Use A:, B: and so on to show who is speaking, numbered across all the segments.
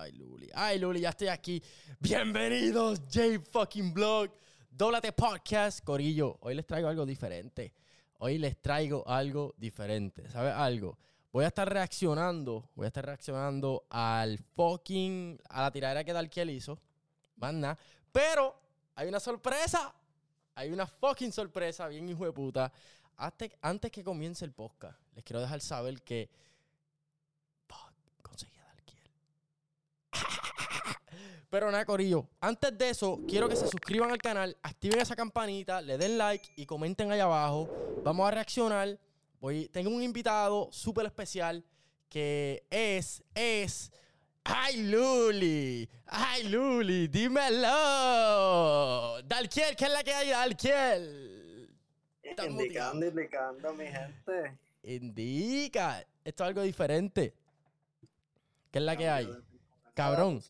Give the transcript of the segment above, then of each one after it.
A: Ay, Luli. Ay, Luli, ya estoy aquí. Bienvenidos, J fucking Blog. Dóblate Podcast. Corillo, hoy les traigo algo diferente. Hoy les traigo algo diferente. ¿Sabes algo? Voy a estar reaccionando, voy a estar reaccionando al fucking, a la tiradera que Dalkiel hizo. Más nada. Pero hay una sorpresa. Hay una fucking sorpresa, bien hijo de puta. Antes, antes que comience el podcast, les quiero dejar saber que. Fuck, conseguí a Dalkiel. Pero nada, Corillo. Antes de eso, quiero que se suscriban al canal, activen esa campanita, le den like y comenten ahí abajo. Vamos a reaccionar. Voy, tengo un invitado súper especial que es, es. ¡Ay, Luli! ¡Ay, Luli! ¡Dímelo! Dalkiel, ¿qué es la que hay, motivado.
B: Indicando, indicando, mi gente.
A: Indica. Esto es algo diferente. ¿Qué es la que hay? Cabrón.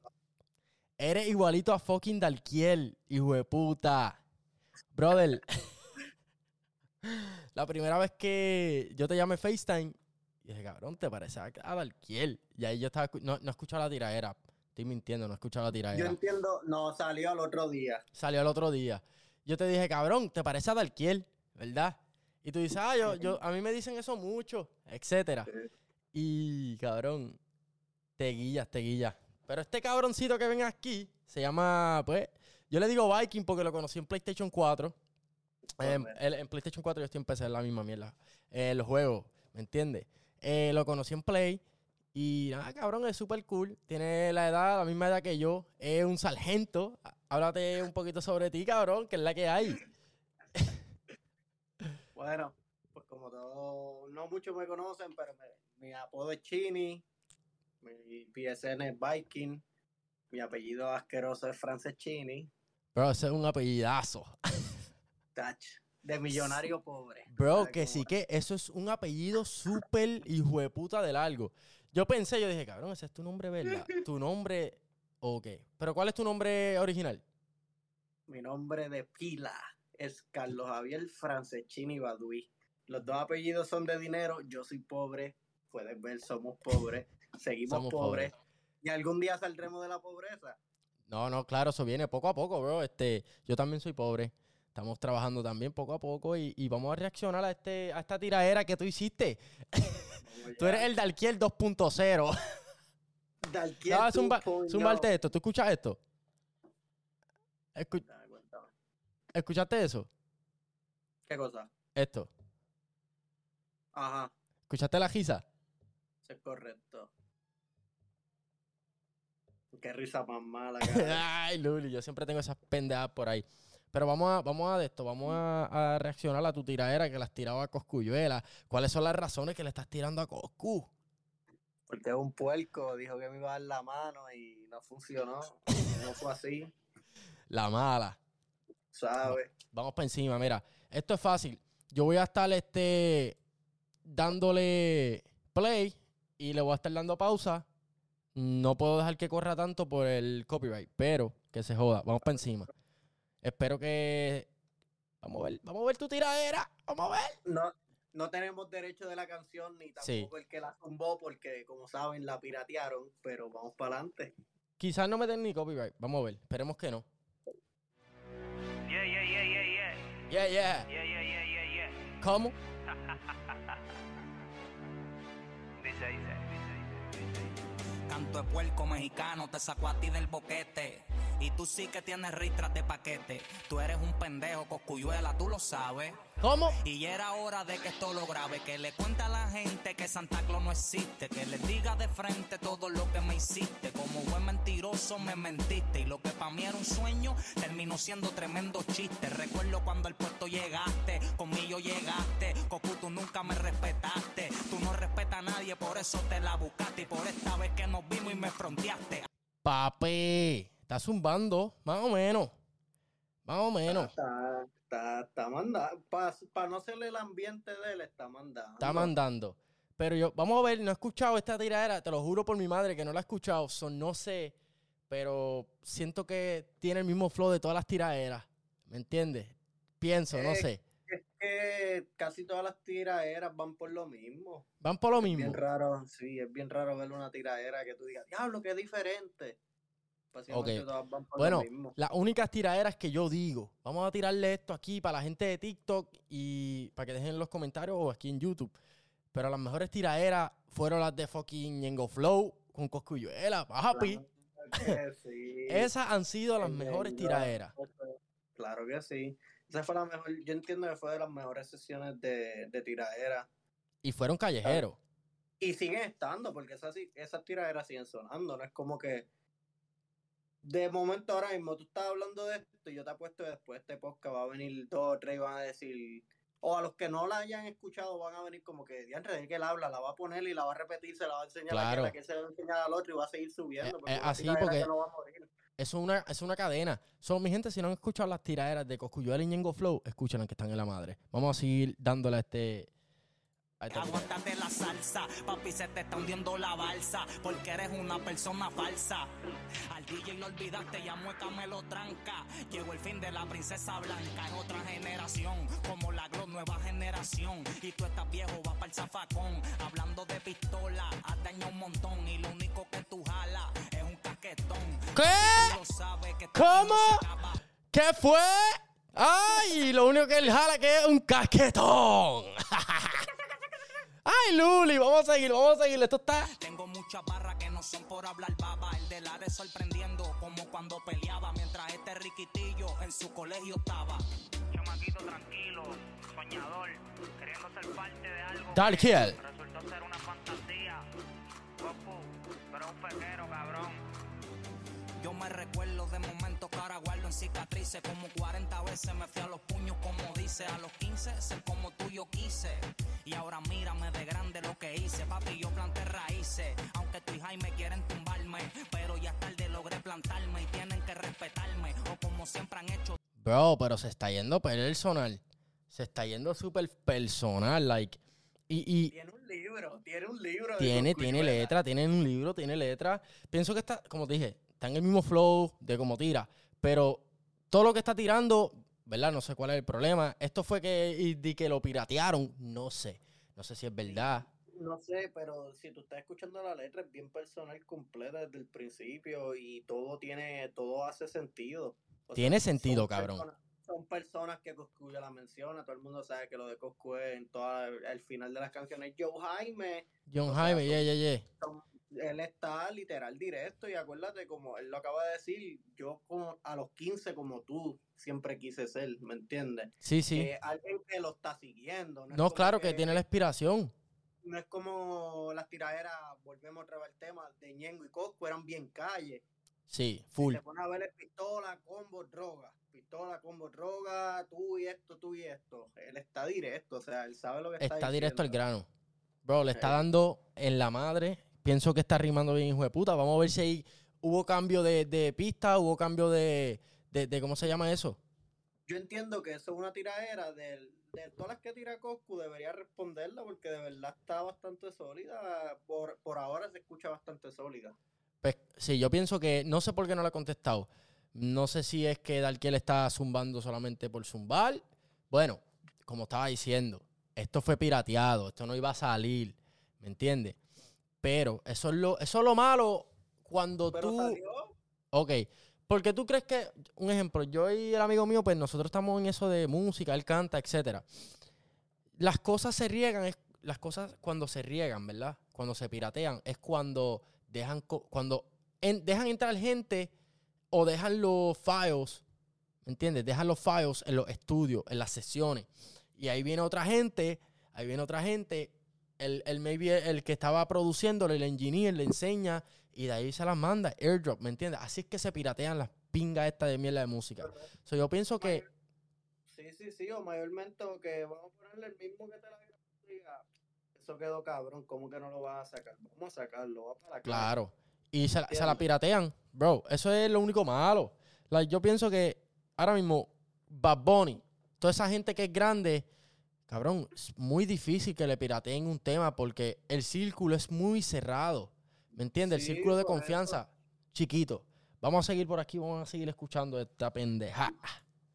A: Eres igualito a fucking Dalkiel, hijo de puta. Brother. la primera vez que yo te llamé FaceTime, y dije, cabrón, te parece a Dalkiel. Y ahí yo estaba, no, no he escuchado la tiradera. Estoy mintiendo, no he escuchado la
B: Yo
A: tiradera.
B: entiendo, no, salió al otro día.
A: Salió el otro día. Yo te dije, cabrón, te parece a Dalkiel, ¿verdad? Y tú dices, ah, yo, yo, a mí me dicen eso mucho, etcétera. Y, cabrón, te guillas, te guillas. Pero este cabroncito que ven aquí se llama, pues, yo le digo Viking porque lo conocí en PlayStation 4. Eh,
B: Correcto.
A: el- en PlayStation 4 yo estoy en PC, la misma mierda. Eh, los juegos, ¿me entiendes? Eh, lo conocí en Play. Y nada, cabrón, es súper cool. Tiene la edad, la misma edad que yo. Es un sargento. Há- Háblate un poquito sobre ti, cabrón, que es la que hay.
B: Bueno, pues como todos, no muchos me conocen, pero me- mi apodo es Chini, mi PSN es Viking, mi apellido asqueroso es Frances Chini,
A: Bro, ese es un apellidazo.
B: touch, de millonario pobre.
A: Bro,
B: ¿Sabes
A: que sí que eso es un apellido súper hijo de puta de largo. Yo pensé, yo dije, cabrón, ese es tu nombre, ¿verdad? Tu nombre, ok. Pero ¿cuál es tu nombre original?
B: Mi nombre de pila es Carlos Javier Franceschini Baduí. Los dos apellidos son de dinero, yo soy pobre, puedes ver, somos pobres, seguimos
A: Somos
B: pobres. Y algún día saldremos de la pobreza.
A: No, no, claro, eso viene poco a poco, bro. Este, yo también soy pobre. Estamos trabajando también poco a poco y, y vamos a reaccionar a, este, a esta tiradera que tú hiciste. Tú eres el Dalkiel 2.0.
B: Dalquiel
A: No, zumba,
B: 2.0.
A: zumbarte esto. ¿Tú escuchas esto? Escu-. ¿Escuchaste eso?
B: ¿Qué cosa?
A: Esto.
B: Ajá,
A: ¿Escuchaste la risa?
B: eso es correcto. Qué risa más mala.
A: Ay, Luli, yo siempre tengo esas pendejadas por ahí. Pero vamos a, vamos a de esto, vamos a, a reaccionar a tu tiradera que las tiraba a Coscuyuela. ¿Cuáles son las razones que le estás tirando a Coscu?
B: Porque es un puerco, dijo que me iba a dar la mano y no funcionó. No fue así,
A: La mala.
B: ¿sabes?
A: Vamos para encima, mira. Esto es fácil. Yo voy a estar este dándole play y le voy a estar dando pausa. No puedo dejar que corra tanto por el copyright, pero que se joda. Vamos para encima. Espero que. Vamos a ver, vamos a ver tu tiradera. Vamos a ver.
B: No, no tenemos derecho de la canción ni
A: Sí.
B: tampoco el que la zumbó porque, como saben, la piratearon, pero vamos para adelante.
A: Quizás no me den ni copyright. Vamos a ver. Esperemos que no.
C: Yeah, yeah, yeah, yeah, yeah.
A: Yeah, yeah.
C: Yeah, yeah, yeah, yeah, yeah.
A: ¿Cómo?
D: Canto de puerco mexicano te sacó a ti del boquete. Y tú sí que tienes ristras de paquete. Tú eres un pendejo, coscuyuela, tú lo sabes.
A: ¿Cómo?
D: Y era hora de que esto lo grabe, que le cuente a la gente que Santa Claus no existe, que le diga de frente todo lo que me hiciste. Como buen mentiroso me mentiste y lo que para mí era un sueño terminó siendo tremendo chiste. Recuerdo cuando al puerto llegaste, conmigo llegaste, Cocu tú nunca me respetaste, tú no respetas a nadie, por eso te la buscaste y por esta vez que nos vimos y me fronteaste.
A: Papi. Está zumbando. Más o menos. Más o menos.
B: Está, está, mandando. Para no hacerle el ambiente de él, está mandando.
A: Está mandando. Pero yo, vamos a ver, no he escuchado esta tiradera, te lo juro por mi madre que no la he escuchado, son, no sé, pero siento que tiene el mismo flow de todas las tiraderas, ¿me entiendes? Pienso, no sé.
B: Es, que casi todas las tiraderas van por lo mismo.
A: Van por lo
B: Bien
A: mismo.
B: raro, sí, es bien raro ver una tiradera que tú digas, diablo, qué diferente. Básicamente
A: Ok.
B: todas van por
A: Bueno,
B: lo mismo.
A: Las únicas tiraderas que yo digo, vamos a tirarle esto aquí para la gente de TikTok y para que dejen en los comentarios o aquí en YouTube. Pero las mejores tiraderas fueron las de fucking Ñengo Flow con Coscuyuela, papi.
B: Claro sí.
A: Esas han sido las mejores tiraderas.
B: Claro que sí. Esa fue la mejor, yo entiendo que fue de las mejores sesiones de, de tiradera.
A: Y fueron callejeros.
B: Y siguen estando, porque esas, esas tiraderas siguen sonando. No es como que de momento ahora mismo tú estás hablando de esto y yo te apuesto que después de este podcast va a venir dos o tres y van a decir, o a los que no la hayan escuchado van a venir como que, diantre, de que él habla, la va a poner y la va a repetir, se la va a enseñar
A: Claro.
B: a aquel, a que se la va a enseñar al otro y va a seguir subiendo.
A: Eh,
B: porque
A: eh, así, porque-
B: que no va a morir.
A: Eso es una, es una cadena. Son mi gente, si no han escuchado las tiraderas de Coscuyuela y Ñengo Flow, escuchen que están en la madre. Vamos a seguir dándole a este.
D: Aguántate la salsa, papi se te está hundiendo la balsa, porque eres una persona falsa. Al DJ lo olvidaste, ya mueca me lo tranca. Llegó el fin de la princesa blanca, es otra generación, como la Glow, nueva generación. Y tú estás viejo, vas para el zafacón. Hablando de pistola, has dañado un montón, y lo único que tú jalas es un caquetón.
A: ¿Qué? ¿Cómo? ¿Qué fue? ¡Ay! Lo único que él jala que es un casquetón. ¡Ay, Luli! Vamos a seguir, vamos a seguir. Esto está.
D: Tengo muchas barras que no son por hablar baba. El de la de sorprendiendo, como cuando peleaba. Mientras este riquitillo en su colegio estaba.
C: Chamaquito tranquilo, soñador, queriendo ser parte de algo.
A: Dark Hill.
C: Resultó ser una fantasía. Goku, pero un fequero, cabrón.
D: Yo me recuerdo que ahora guardo en cicatrices. Como 40 veces me fui a los puños, como dice. A los 15, ser como tú yo quise. Y ahora mírame de grande lo que hice. Papi, yo planté raíces. Aunque tú y Jaime quieren tumbarme. Pero ya tarde logré plantarme y tienen que respetarme. O como siempre han hecho.
A: Bro, pero se está yendo personal. Se está yendo súper personal, like. Y, y
B: Tiene un libro, tiene un libro.
A: tiene, tiene letra, tiene un libro, tiene letra. Pienso que está, como te dije, está en el mismo flow de como tira. Pero todo lo que está tirando, ¿verdad? No sé cuál es el problema. Esto fue que, y, de que lo piratearon. No sé. No sé si es verdad.
B: No sé, pero si tú estás escuchando la letra, es bien personal completa desde el principio y todo tiene, todo hace sentido. O
A: Tiene sentido, cabrón.
B: personas- son personas que Coscu ya la menciona, todo el mundo sabe que lo de Coscu es en toda el final de las canciones. Joe Jaime,
A: John Jaime, yeah, yeah, yeah.
B: son- él está literal directo y acuérdate como él lo acaba de decir, yo como a los 15 como tú siempre quise ser, ¿me entiendes?
A: Sí, sí.
B: Eh, alguien que lo está siguiendo.
A: no, claro que tiene la inspiración.
B: no es como las tiraderas, volvemos otra vez al tema, de Ñengo y Cosco eran bien calle.
A: Sí, full.
B: Se pone a ver el pistola, combo, droga. Pistola, combo, droga, tú y esto, tú y esto. Él está directo, o sea, él sabe lo que está
A: Está directo al grano. Bro, le está
B: Eh.
A: dando en la madre. Pienso que está rimando bien, hijo de puta. Vamos a ver si ahí hubo cambio de, de pista, hubo cambio de, de, de- ¿Cómo se llama eso?
B: Yo entiendo que eso es una tiradera del- de, todas las que tira Coscu, debería responderla porque de verdad está bastante sólida. Por, por ahora se escucha bastante sólida.
A: Pues sí, yo pienso que. No sé por qué no le ha contestado. No sé si es que Darkiel está zumbando solamente por zumbar. Bueno, como estaba diciendo, esto fue pirateado, esto no iba a salir. ¿Me entiendes? Pero eso es lo, eso es lo malo cuando
B: Pero
A: tú.
B: salió,
A: Ok, porque tú crees que, un ejemplo, yo y el amigo mío, pues nosotros estamos en eso de música, él canta, etcétera. Las cosas se riegan, es, las cosas cuando se riegan, ¿verdad? Cuando se piratean, es cuando dejan, cuando en- dejan entrar gente o dejan los files, ¿me entiendes? Dejan los files en los estudios, en las sesiones. Y ahí viene otra gente, ahí viene otra gente, el, el maybe el que estaba produciéndolo, el engineer, le enseña y de ahí se las manda, airdrop, ¿me entiendes? Así es que se piratean las pingas estas de mierda de música. So, yo pienso que,
B: Sí, sí, sí, o mayormente o que vamos a ponerle el mismo que te la diga. Eso quedó cabrón, ¿cómo que no lo vas a sacar? Vamos a sacarlo, va para calle.
A: claro, y se, la- se la piratean, bro, eso es lo único malo. Like, yo pienso que ahora mismo, Bad Bunny, toda esa gente que es grande, cabrón, es muy difícil que le pirateen un tema porque el círculo es muy cerrado, ¿me entiendes? el
B: Sí,
A: círculo de
B: por eso.
A: confianza, chiquito. Vamos a seguir por aquí, vamos a seguir escuchando esta pendeja.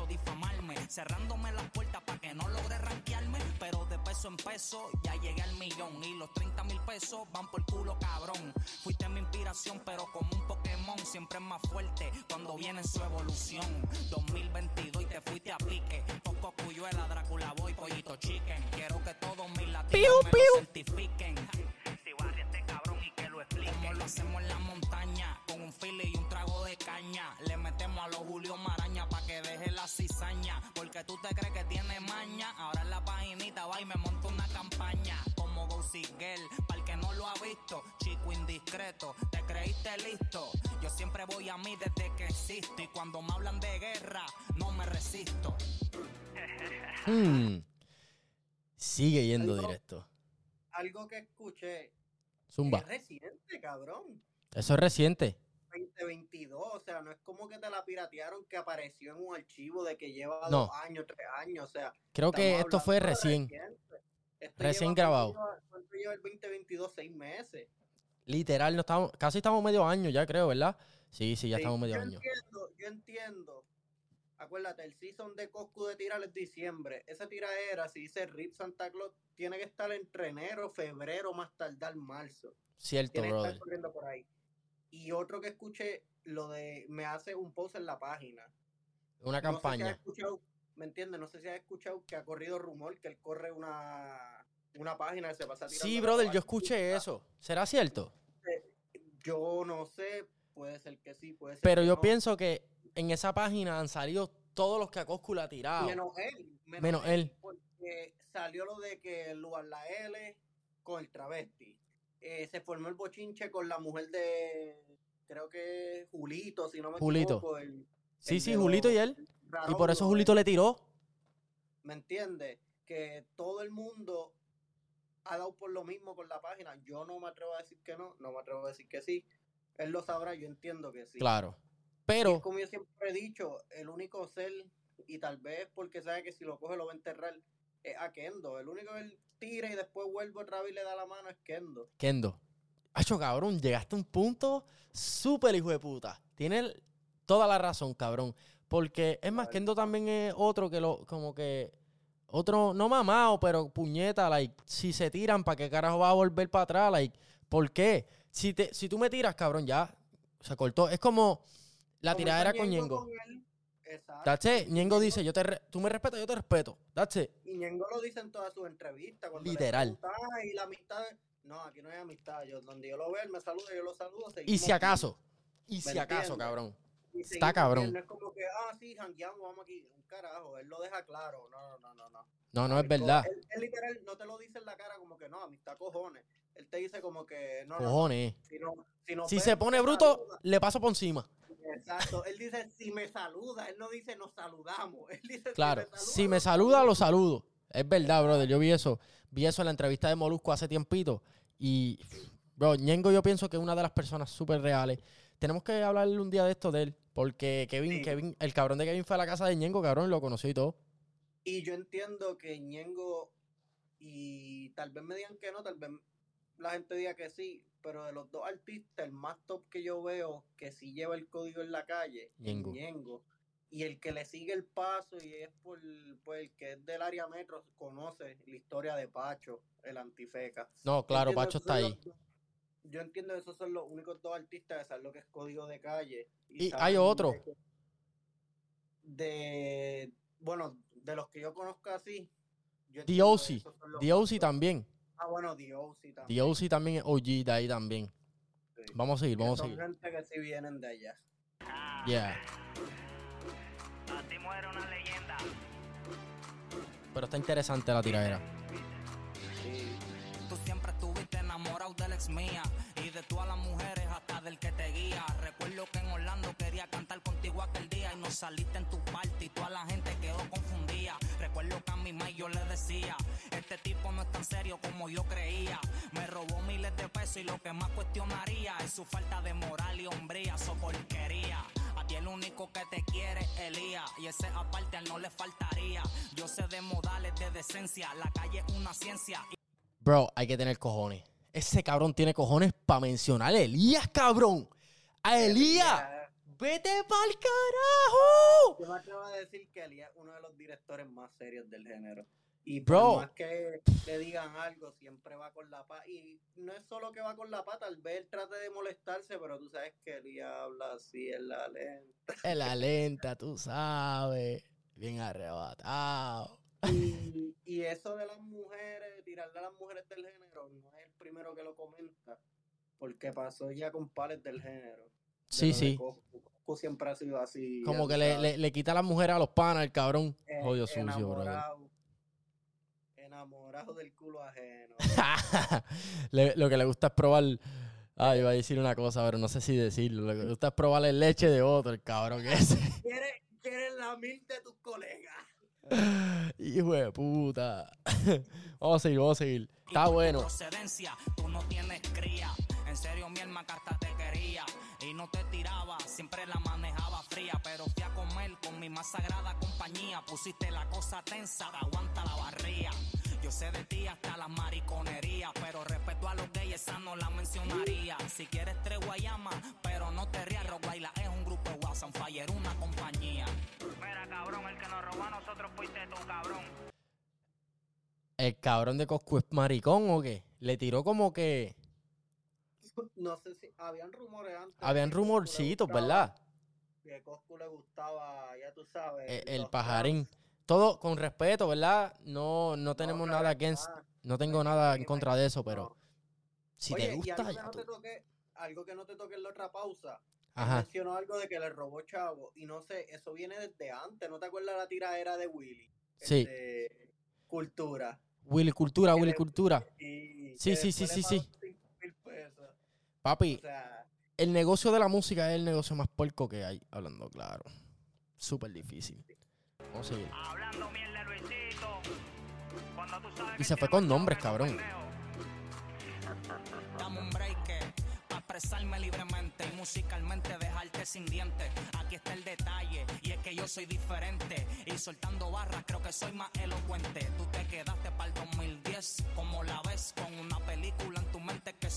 D: difamarme, cerrándome las puertas para que No logré rankearme, pero de peso en peso ya llegué al millón. Y los 30 mil pesos van por culo, cabrón. Fuiste mi inspiración, pero como un Pokémon, siempre es más fuerte cuando viene en su evolución. 2022 y te fuiste a pique. Poco cuyuela, Drácula Boy, pollito chicken. Quiero que todos mis latinos me lo certifiquen.
C: Si barri este cabrón y que lo explique.
D: Como lo hacemos en la montaña, con un fili y un trago de caña. Le metemos a los Julio Maraña pa' que deje la cizaña. Porque tú te crees que tiene maña. Ahora en la paginita va y me monto una campaña. Como Gossip Girl, para el que no lo ha visto. Chico indiscreto, te creíste listo. Yo siempre voy a mí desde que existo. Y cuando me hablan de guerra, no me resisto.
A: Hmm. Sigue yendo
B: Algo-
A: directo.
B: Algo que escuché
A: Zumba.
B: es reciente, cabrón.
A: Eso es reciente.
B: 2022, o sea, no es como que te la piratearon que apareció en un archivo de que lleva
A: No.
B: dos años, tres años, o sea.
A: Creo que esto fue recién.
B: reciente. Esto
A: Recién grabado.
B: ¿cuánto lleva- ¿Cuánto lleva el 2022? Seis meses.
A: Literal, no estamos, casi estamos medio año ya, creo, ¿verdad? Sí, sí, ya
B: Sí,
A: estamos medio
B: yo
A: año.
B: Entiendo, yo entiendo. Acuérdate, el season de Coscu de tirar es diciembre. Esa tiraera, si dice Rip Santa Claus, tiene que estar entre enero, febrero, más tardar marzo.
A: Cierto,
B: Tiene que estar
A: brother.
B: corriendo por ahí. Y otro que escuché, lo de me hace un post en la página.
A: Una
B: No sé si has
A: campaña.
B: escuchado, ¿me entiendes? No sé si has escuchado que ha corrido rumor que él corre una, una página que se pasa tirando
A: Sí, brother, yo escuché eso. ¿Será cierto?
B: Yo no sé, puede ser que sí, puede ser
A: Pero
B: que
A: yo
B: no.
A: pienso que en esa página han salido todos los que a Coscu ha tirado.
B: Menos él.
A: Menos él.
B: Porque salió lo de que Lugar la L con el travesti. Eh, se formó el bochinche con la mujer de, creo que Julito, si no me
A: Julito.
B: equivoco. el-
A: Sí,
B: el
A: sí, Julito y él. Y por eso Julito le tiró.
B: ¿Me entiendes? Que todo el mundo ha dado por lo mismo con la página. Yo no me atrevo a decir que no, no me atrevo a decir que sí. Él lo sabrá, yo entiendo que sí.
A: Claro.
B: Y
A: Pero,
B: como yo siempre he dicho, el único ser, y tal vez porque sabe que si lo coge lo va a enterrar, es a Kendo. El único que él tira y después vuelve otra vez y le da la mano es Kendo.
A: Kendo. Hacho, cabrón, llegaste a un punto súper hijo de puta. Tienes toda la razón, cabrón. Porque, es más. Kendo también es otro que lo, como que, otro, no mamado, pero puñeta, like, si se tiran, ¿para qué carajo va a volver para atrás? Like, ¿por qué? Si, te, si tú me tiras, cabrón, ya se cortó. Es como la
B: Como
A: tiradera con
B: Ñengo con Exacto.
A: That's it. Ñengo dice, yo te re- tú me respetas, yo te respeto. That's it.
B: Y Ñengo lo dice en todas sus entrevistas.
A: Literal.
B: "Ay, y la amistad. No, aquí no hay amistad. Yo, donde yo lo veo, él me saluda, yo lo saludo.
A: Y si acaso, y
B: ¿Me
A: si acaso, cabrón. Está cabrón.
B: No es como que, ah, sí, jangueamos, vamos aquí. Un carajo, él lo deja claro. No, no, no, no.
A: No, no es verdad.
B: Él, él literal no te lo dice en la cara como que no, amistad cojones. Él te dice como que no, no,
A: Cojones.
B: si no, si no
A: Si se pone bruto,
B: saluda.
A: le paso por encima.
B: Exacto. Él dice si me saluda, él no dice nos saludamos. Él dice
A: Claro,
B: si me saluda.
A: si me saluda, lo saludo. Es verdad, brother. Yo vi eso. Vi eso en la entrevista de Molusco hace tiempito. Y, bro, Ñengo yo pienso que es una de las personas súper reales. Tenemos que hablarle un día de esto de él. Porque Kevin,
B: Sí.
A: Kevin, el cabrón de Kevin fue a la casa de Ñengo, cabrón, lo conoció y todo.
B: Y yo entiendo que Ñengo, y tal vez me digan que no, tal vez la gente diga que sí, pero de los dos artistas, el más top que yo veo que sí lleva el código en la calle,
A: Ñengo.
B: Ñengo. Y el que le sigue el paso y es por, por el que es del área metro, conoce la historia de Pacho, el antifeca.
A: No, claro, Pacho está ahí.
B: los Yo entiendo que esos son los únicos dos artistas que saben lo que es código de calle.
A: Y hay otro.
B: de bueno, de los que yo conozco así.
A: D.O.C. D.O.C. también.
B: Ah, bueno, D.O.C. también.
A: D.O.C. también es OG de ahí también.
B: sí.
A: Vamos a seguir, vamos a
B: son
A: seguir.
B: gente que sí vienen de allá.
A: Yeah.
C: Así muere una leyenda.
A: Pero está interesante la tiradera.
D: Enamorado del ex mía y de todas las mujeres hasta del que te guía. Recuerdo que en Orlando quería cantar contigo aquel día y no saliste en tu parte y toda la gente quedó confundida. Recuerdo que a mi mai yo le decía, este tipo no es tan serio como yo creía. Me robó miles de pesos y lo que más cuestionaría es su falta de moral y hombría, su porquería. A ti el único que te quiere es Elías y ese aparte no le faltaría. Yo sé de modales de decencia, la calle es una ciencia
A: Bro, hay que tener cojones. Ese cabrón tiene cojones para mencionar a Elías, cabrón. A Elías. ¡Vete pa'l carajo!
B: Yo me atrevo a decir que él es uno de los directores más serios del género. Y
A: Bro.
B: por más que le digan algo, siempre va con la paz. Y no es solo que va con la paz, tal vez él trate de molestarse, pero tú sabes que él habla así en la lenta.
A: En la lenta, tú sabes. Bien arrebatado.
B: Y, y eso de las mujeres, tirarle a las mujeres del género, no es el primero que lo comenta, porque pasó ya con pares del género.
A: Sí,
B: de
A: sí.
B: Coscu. Coscu siempre ha sido así.
A: Como que le, le, le quita a las mujeres a los panas, el cabrón.
B: Eh,
A: sucio, brother.
B: enamorado, del culo ajeno.
A: Le- lo que le gusta es probar. Ah, iba a decir una cosa, pero no sé si decirlo. Lo que le gusta es probar la leche de otro, el cabrón ese.
B: ¿Quieres, quieres la mil de tus colegas?
A: Hijo de puta. vamos a seguir, vamos a seguir. Está bueno.
D: procedencia, tú no tienes cría. En serio, mi alma carta te quería. Y no te tiraba, siempre la manejaba fría. Pero fui a comer con mi más sagrada compañía. Pusiste la cosa tensa, aguanta la barría. Yo sé de ti hasta las mariconerías. Pero respeto a los gays, esa no la mencionaría. Si quieres tregua, llama, pero no te rías. Rockbaila es un grupo de WhatsApp, Fire, una compañía.
C: Mira, cabrón, el que nos robó a nosotros fuiste tú, cabrón.
A: ¿El cabrón de Coscu es maricón o qué? Le tiró como que.
B: No sé si habían rumores antes.
A: Habían rumorcitos, ¿verdad?
B: Que a Coscu le gustaba, ya tú sabes.
A: E- El,
B: los
A: pajarín.
B: trans.
A: Todo con respeto, ¿verdad? No, no
B: No,
A: tenemos
B: claro,
A: nada against. No tengo nada en
B: sí,
A: contra de eso, pero
B: no.
A: si
B: Oye,
A: te
B: y
A: gusta,
B: algo que
A: ya
B: no
A: tú.
B: te toque, algo que no te toque en la otra pausa.
A: Ajá.
B: Mencionó algo de que le robó chavo. Y no sé, eso viene desde antes. ¿No te acuerdas la tiradera de Willy?
A: Sí.
B: de Cultura.
A: Willy Cultura,
B: que
A: Willy
B: le-
A: Cultura.
B: Y
A: Sí,
B: que
A: sí, sí, sí, sí. Papi,
B: O sea,
A: el negocio de la música es el negocio más puerco que hay, hablando claro. Súper difícil. Vamos a seguir.
C: Hablando mierda, Luisito. Cuando tú sabes
A: Y
C: que
A: se fue con
C: es
A: nombres, cabrón.
D: Dame un break para expresarme libremente y musicalmente dejarte sin dientes. Aquí está el detalle y es que yo soy diferente y soltando barras creo que soy más elocuente. Tú te quedaste para el 2010 como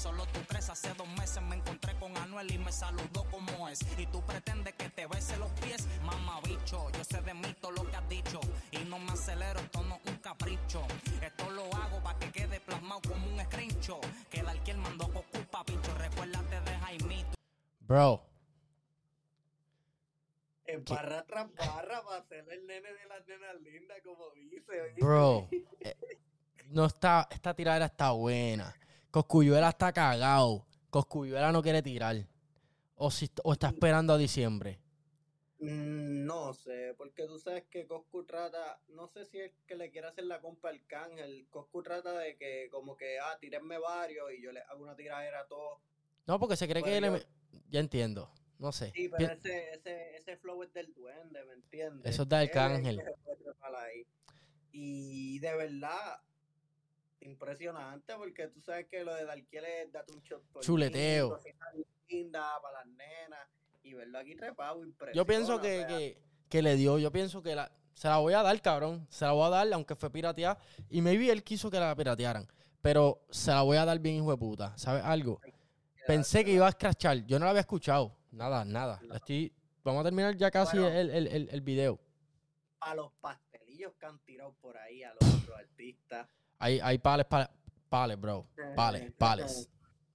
D: solo tú crees. Hace dos meses me encontré con Anuel y me saludó como es y tú pretendes que te bese los pies, mamá bicho. Yo sé de mí todo lo que has dicho y no me acelero, esto no es un capricho. Esto lo hago para que quede plasmado como un screenshot. Que el mandó Goku pa' pincho. Recuérdate de Jaimito.
A: Bro,
B: en barra tras barra para ser el nene de las nenas lindas, como dice.
A: bro. eh, no está, esta tiradera está buena. Coscuyuela está cagado. Coscuyuela no quiere tirar. O, si, o está esperando a diciembre.
B: Mm, No sé, porque tú sabes que Coscu trata, no sé si es que le quiere hacer la compa al cángel. Coscu trata de que, como que, ah, tírenme varios y yo le hago una tiradera a todos.
A: No, porque se cree que
B: Bueno,
A: le... Ya entiendo. No sé.
B: Sí,
A: Pi-
B: pero ese, ese, ese flow es del duende, ¿me entiendes?
A: Eso es del cángel.
B: Y de verdad, impresionante, porque tú sabes que lo de Darkiel es date un shot
A: Chuleteo.
B: lindas para las nenas. Y verlo aquí trepado, impresionante.
A: Yo pienso que, que, que le dio, yo pienso que la, se la voy a dar, cabrón. Se la voy a dar, aunque fue pirateada. Y maybe él quiso que la piratearan. Pero se la voy a dar bien, hijo de puta. ¿Sabes algo? Pensé que iba a escrachar. Yo no la había escuchado. Nada, nada. Estoy, vamos a terminar ya casi
B: Bueno.
A: el, el, el, el video.
B: a los pastelillos que han tirado por ahí a los otros artistas.
A: Hay, hay pales, pales, pales, bro. Pales, pales.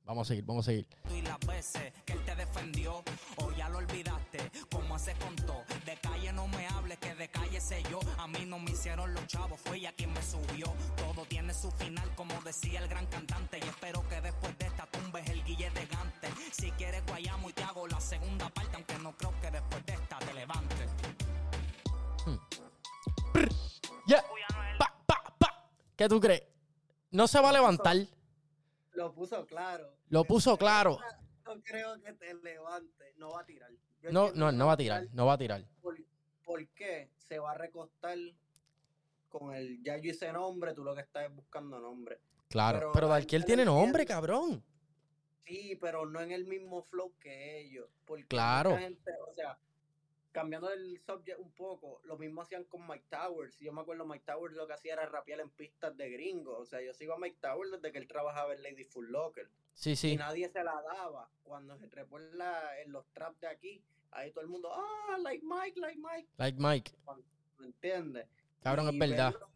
A: Vamos a seguir, vamos a seguir.
D: y las veces que él te defendió o ya lo olvidaste como se contó de calle no me hables que de calle sé yo. A mí no me hicieron los chavos fue ella quien me subió. Todo tiene su final como decía el gran cantante. Y espero que después de esta tumbes el guille de Gante. Si quieres guayamo y te hago la segunda parte aunque no creo que después de esta te levantes.
A: Ya.
C: Cuya
A: ¿Qué tú crees? No se va a levantar.
B: Lo puso claro.
A: Lo puso claro.
B: No creo que te levante. No va a tirar. Yo
A: No, no, no va a tirar. No va a tirar.
B: ¿Por, por qué se va a recostar con el ya yo hice nombre? Tú lo que estás es buscando nombre.
A: Claro.
B: Pero
A: Pero Darkiel tiene nombre, cabrón.
B: Sí, pero no en el mismo flow que ellos. Porque
A: Claro.
B: gente, o sea, cambiando el subject un poco, lo mismo hacían con Mike Towers. Yo me acuerdo Mike Towers lo que hacía era rapear en pistas de gringos. O sea, yo sigo a Mike Towers desde que él trabajaba en Lady Full Locker.
A: Sí,
B: Y
A: sí.
B: nadie se la daba. Cuando se trepó en, los traps de aquí, ahí todo el mundo, ah, like Mike, like Mike.
A: Like Mike.
B: ¿Me entiendes?
A: Cabrón, es
B: Y
A: verdad.
B: Verlo,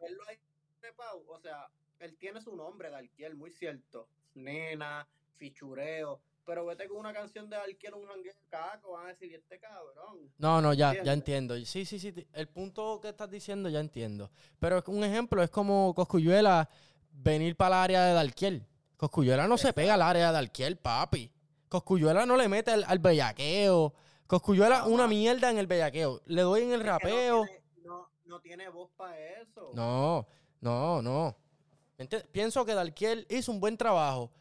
B: verlo ahí trepado, o sea, él tiene su nombre de Alquiel, muy cierto. Nena, fichureo. Pero vete con una canción de Alquiel, un jangueo caco, van a decir, "¿Y este cabrón.
A: No, no, ya, ya entiendo. Sí, sí, sí. El punto que estás diciendo ya entiendo. Pero es un ejemplo es como Coscuyuela venir para el área de Dalquiel. Coscuyuela no se pega al área de Dalquiel, papi. Coscuyuela no le mete al, al bellaqueo. Coscuyuela una mierda en el bellaqueo. Le doy en el rapeo.
B: No tiene, no, no tiene voz para eso.
A: No, no, no. Pienso que Dalquiel hizo un buen trabajo.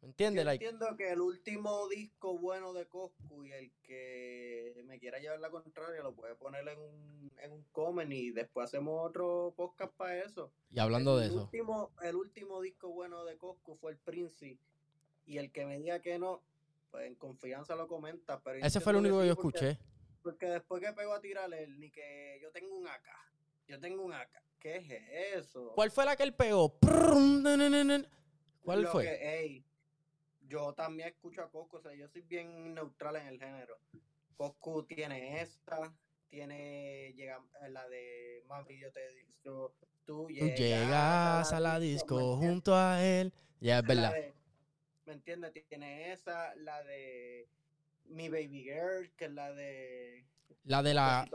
A: ¿Me
B: Yo
A: entiendes? Like,
B: entiendo que el último disco bueno de Coscu y el que me quiera llevar la contraria lo puede poner en un, en un comment y después hacemos otro podcast para eso.
A: y hablando de eso.
B: Último, el último disco bueno de Coscu fue el Princi. Y el que me diga que no, pues en confianza lo comenta. Pero yo
A: Ese fue el único que yo
B: porque-
A: escuché.
B: Porque después que pegó a tirarle, él, ni que yo tengo un AK. Yo tengo un AK. ¿Qué es eso?
A: ¿Cuál fue la que él pegó? ¿Cuál
B: Lo
A: fue?
B: que- ey, yo también escucho a Coscu, o sea, yo soy bien neutral en el género. Coscu tiene esta, tiene llega eh, la de Mami, yo te digo, tú
A: Tú
B: llegas,
A: llegas a la
B: ¿me
A: disco junto a él. Ya es verdad.
B: de- ¿Me entiendes? Tiene esa, la de Mi Baby Girl, que es la de...
A: La de la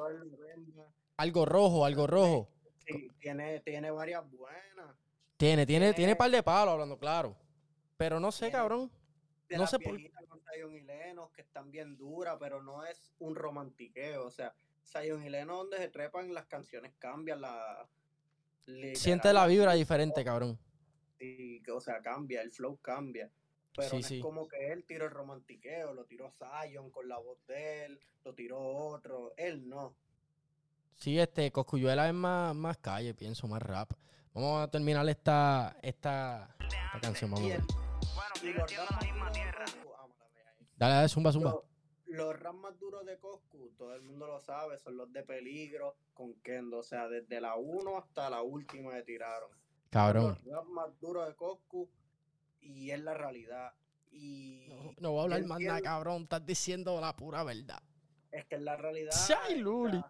A: algo rojo, algo rojo.
B: Sí, tiene, tiene varias buenas.
A: Tiene, tiene, tiene
B: Tiene-
A: par de palos hablando claro. Pero no sé,
B: Tiene-
A: cabrón.
B: De
A: No
B: las
A: sé por-
B: viejitas con Zion y Lennox, que están bien duras, pero no es un romantiqueo. O sea, Zion y Lennox donde se trepan, las canciones cambian, la...
A: Siente la vibra diferente, cabrón.
B: que, o sea, cambia, el flow cambia. Pero
A: Sí,
B: no
A: sí.
B: es como que él tiró el romantiqueo, lo tiró Zion con la voz de él, lo tiró otro, él no.
A: Sí, este, Coscuyuela es más, más calle, pienso, más rap. Vamos a terminar esta, esta, esta canción, vamos
B: Y,
A: a ver.
B: Rap
C: la misma tierra.
B: Ah.
A: Dale, dale, zumba, zumba.
B: Los, los rap más duros de Coscu, todo el mundo lo sabe, son los de peligro con Kendo. O sea, desde la 1 hasta la última que tiraron.
A: Cabrón.
B: Los rap más duros de Coscu y es la realidad. Y
A: No, no voy a hablar más nada, cabrón. Estás diciendo la pura verdad.
B: es que es la realidad.
A: Ay,
B: o
A: Luli.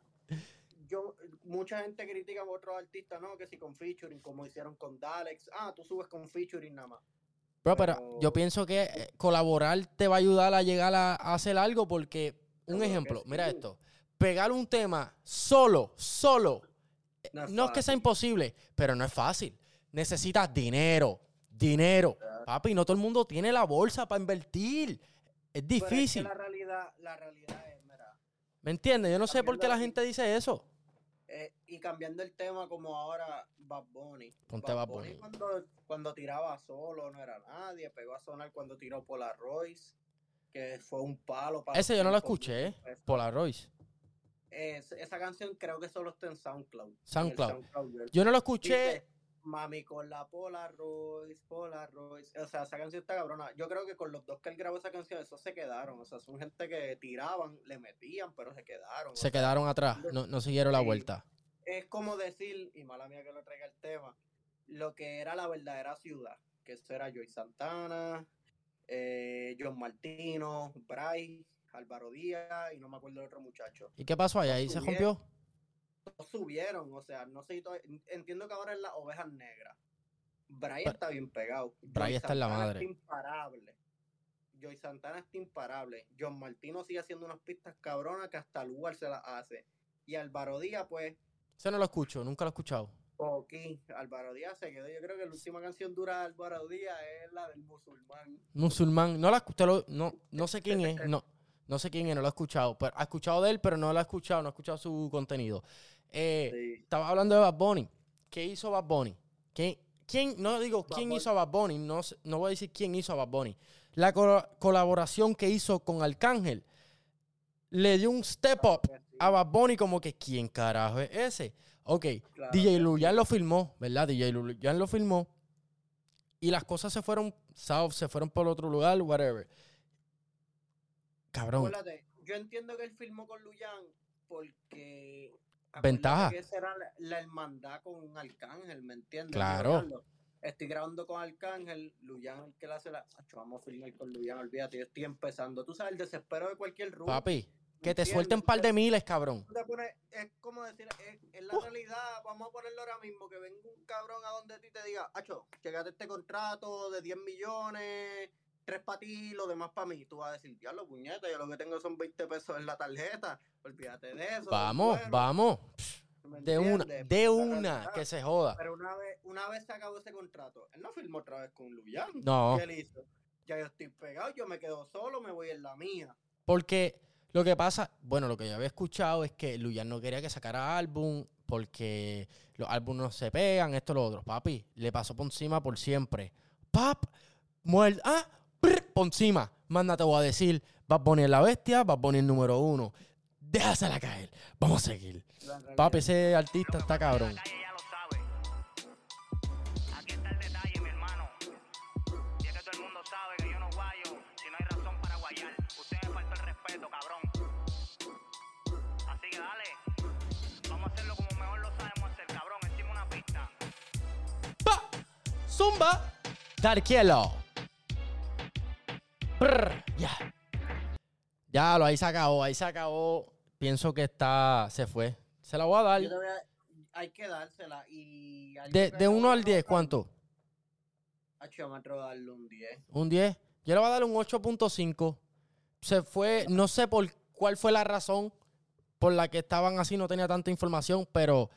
B: yo, mucha gente critica a otros artistas, ¿no? Que si con featuring, como hicieron con Dalex. Ah, tú subes con featuring nada más.
A: Bro, pero
B: Pero-
A: yo pienso que eh, colaborar te va a ayudar a llegar a, a hacer algo porque, un ejemplo, mira esto, pegar un tema solo, solo, eh,
B: No es
A: no es que sea imposible, pero no es fácil. Necesitas dinero, dinero.
B: Claro.
A: Papi, no todo el mundo tiene la bolsa para invertir. Es
B: Pero es que
A: difícil.
B: la realidad, la realidad es, mira,
A: ¿Me entiendes? Yo no sé por qué la gente dice eso.
B: Y cambiando el tema como ahora Bad Bunny.
A: Ponte Bad Bunny.
B: Cuando, cuando tiraba solo no era nadie, pegó a sonar cuando tiró Polaroids, que fue un palo para
A: Ese yo no lo escuché, ¿eh? Polaroid.
B: Es- esa canción creo que solo está en SoundCloud. en
A: SoundCloud. Yo no lo escuché.
B: Dice, Mami con la Polaroid, Polaroid. O sea, esa canción está cabrona. Yo creo que con los dos que él grabó esa canción, esos se quedaron. O sea, son gente que tiraban, le metían, pero se quedaron. o
A: Se
B: sea,
A: quedaron atrás, no, no siguieron la vuelta.
B: Es como decir, y mala mía que lo traiga el tema, lo que era la verdadera ciudad, que eso era Joy Santana, eh, John Martino, Bryce, Álvaro Díaz y no me acuerdo el otro muchacho.
A: ¿Y qué pasó allá? ¿Ahí se rompió?
B: Todos subieron, o sea, no sé, entiendo que ahora es las ovejas negras. Bryce
A: Pero-
B: está bien pegado.
A: Bryce está en la madre.
B: Está imparable. Joy Santana está imparable. John Martino sigue haciendo unas pistas cabronas que hasta lugar se las hace. Y Álvaro Díaz, pues,
A: Ese no lo escucho, nunca lo he escuchado.
B: Ok, Álvaro Díaz se quedó. Yo creo que la última canción dura de Álvaro Díaz es la del musulmán.
A: Musulmán, no la escuché, no, no sé quién es, no, no sé quién es, no lo he escuchado. Pero, he escuchado de él, pero no lo he escuchado, no he escuchado su contenido. Eh,
B: Sí.
A: Estaba hablando de Bad Bunny. ¿Qué hizo Bad Bunny? ¿Quién, quién no digo
B: Bad
A: quién
B: Bunny.
A: hizo a Bad Bunny, no, no voy a decir quién hizo a Bad Bunny. La co- colaboración que hizo con Arcángel le dio un step up a Bad Bunny como que ¿quién carajo es ese? Ok,
B: Claro
A: DJ Luyan lo filmó, ¿verdad? DJ Luyan lo filmó. Y las cosas se fueron south, se fueron por otro lugar, whatever. Cabrón.
B: Acuérdate, yo entiendo que él filmó con Luyan porque.
A: Ventaja.
B: Que esa era la, la hermandad con Arcángel, ¿me entiendes?
A: Claro.
B: Estoy grabando con Arcángel, Luyan el que le hace la. Acho, vamos a filmar con Luyan, olvídate, yo estoy empezando. Tú sabes el desespero de cualquier rubio.
A: Papi,
B: ¿me
A: que te suelten un par de miles, cabrón.
B: Es como decir, es, es la realidad, vamos a ponerlo ahora mismo, que venga un cabrón a donde ti te diga, Acho, checate este contrato de 10 millones, tres para ti, lo demás para mí. Tú vas a decir, diablo, puñeta, yo lo que tengo son 20 pesos en la tarjeta, olvídate de eso.
A: Vamos,
B: bueno,
A: vamos.
B: ¿me
A: De una, de una, que se joda.
B: Pero una vez, una vez se acabó ese contrato, él no firmó otra vez con Luyan.
A: No,
B: ¿Qué él hizo? Ya yo estoy pegado, yo me quedo solo, me voy en la mía.
A: porque lo que pasa, bueno, lo que yo había escuchado es que Luyan no quería que sacara álbum porque los álbumes no se pegan, esto, lo otro. Papi, le pasó por encima por siempre. Pap, muerde, ah, prr, por encima. Manda, te voy a decir, vas a poner la bestia, vas a poner el número uno. Déjasela caer, vamos a seguir. Papi, ese artista está cabrón. Zumba, Darkielo. Ya. Ya, lo ahí se acabó, ahí se acabó. Pienso que está, se fue. Se la voy a dar.
B: Yo te voy a- hay que dársela. Y
A: De, de
B: yo
A: 1 al
B: veo
A: 10,
B: acá-
A: ¿cuánto?
B: Hacho, me atrevo a darle un 10.
A: Un 10. Yo le voy a dar un 8.5. Se fue, no sé por cuál fue la razón por la que estaban así, no tenía tanta información, pero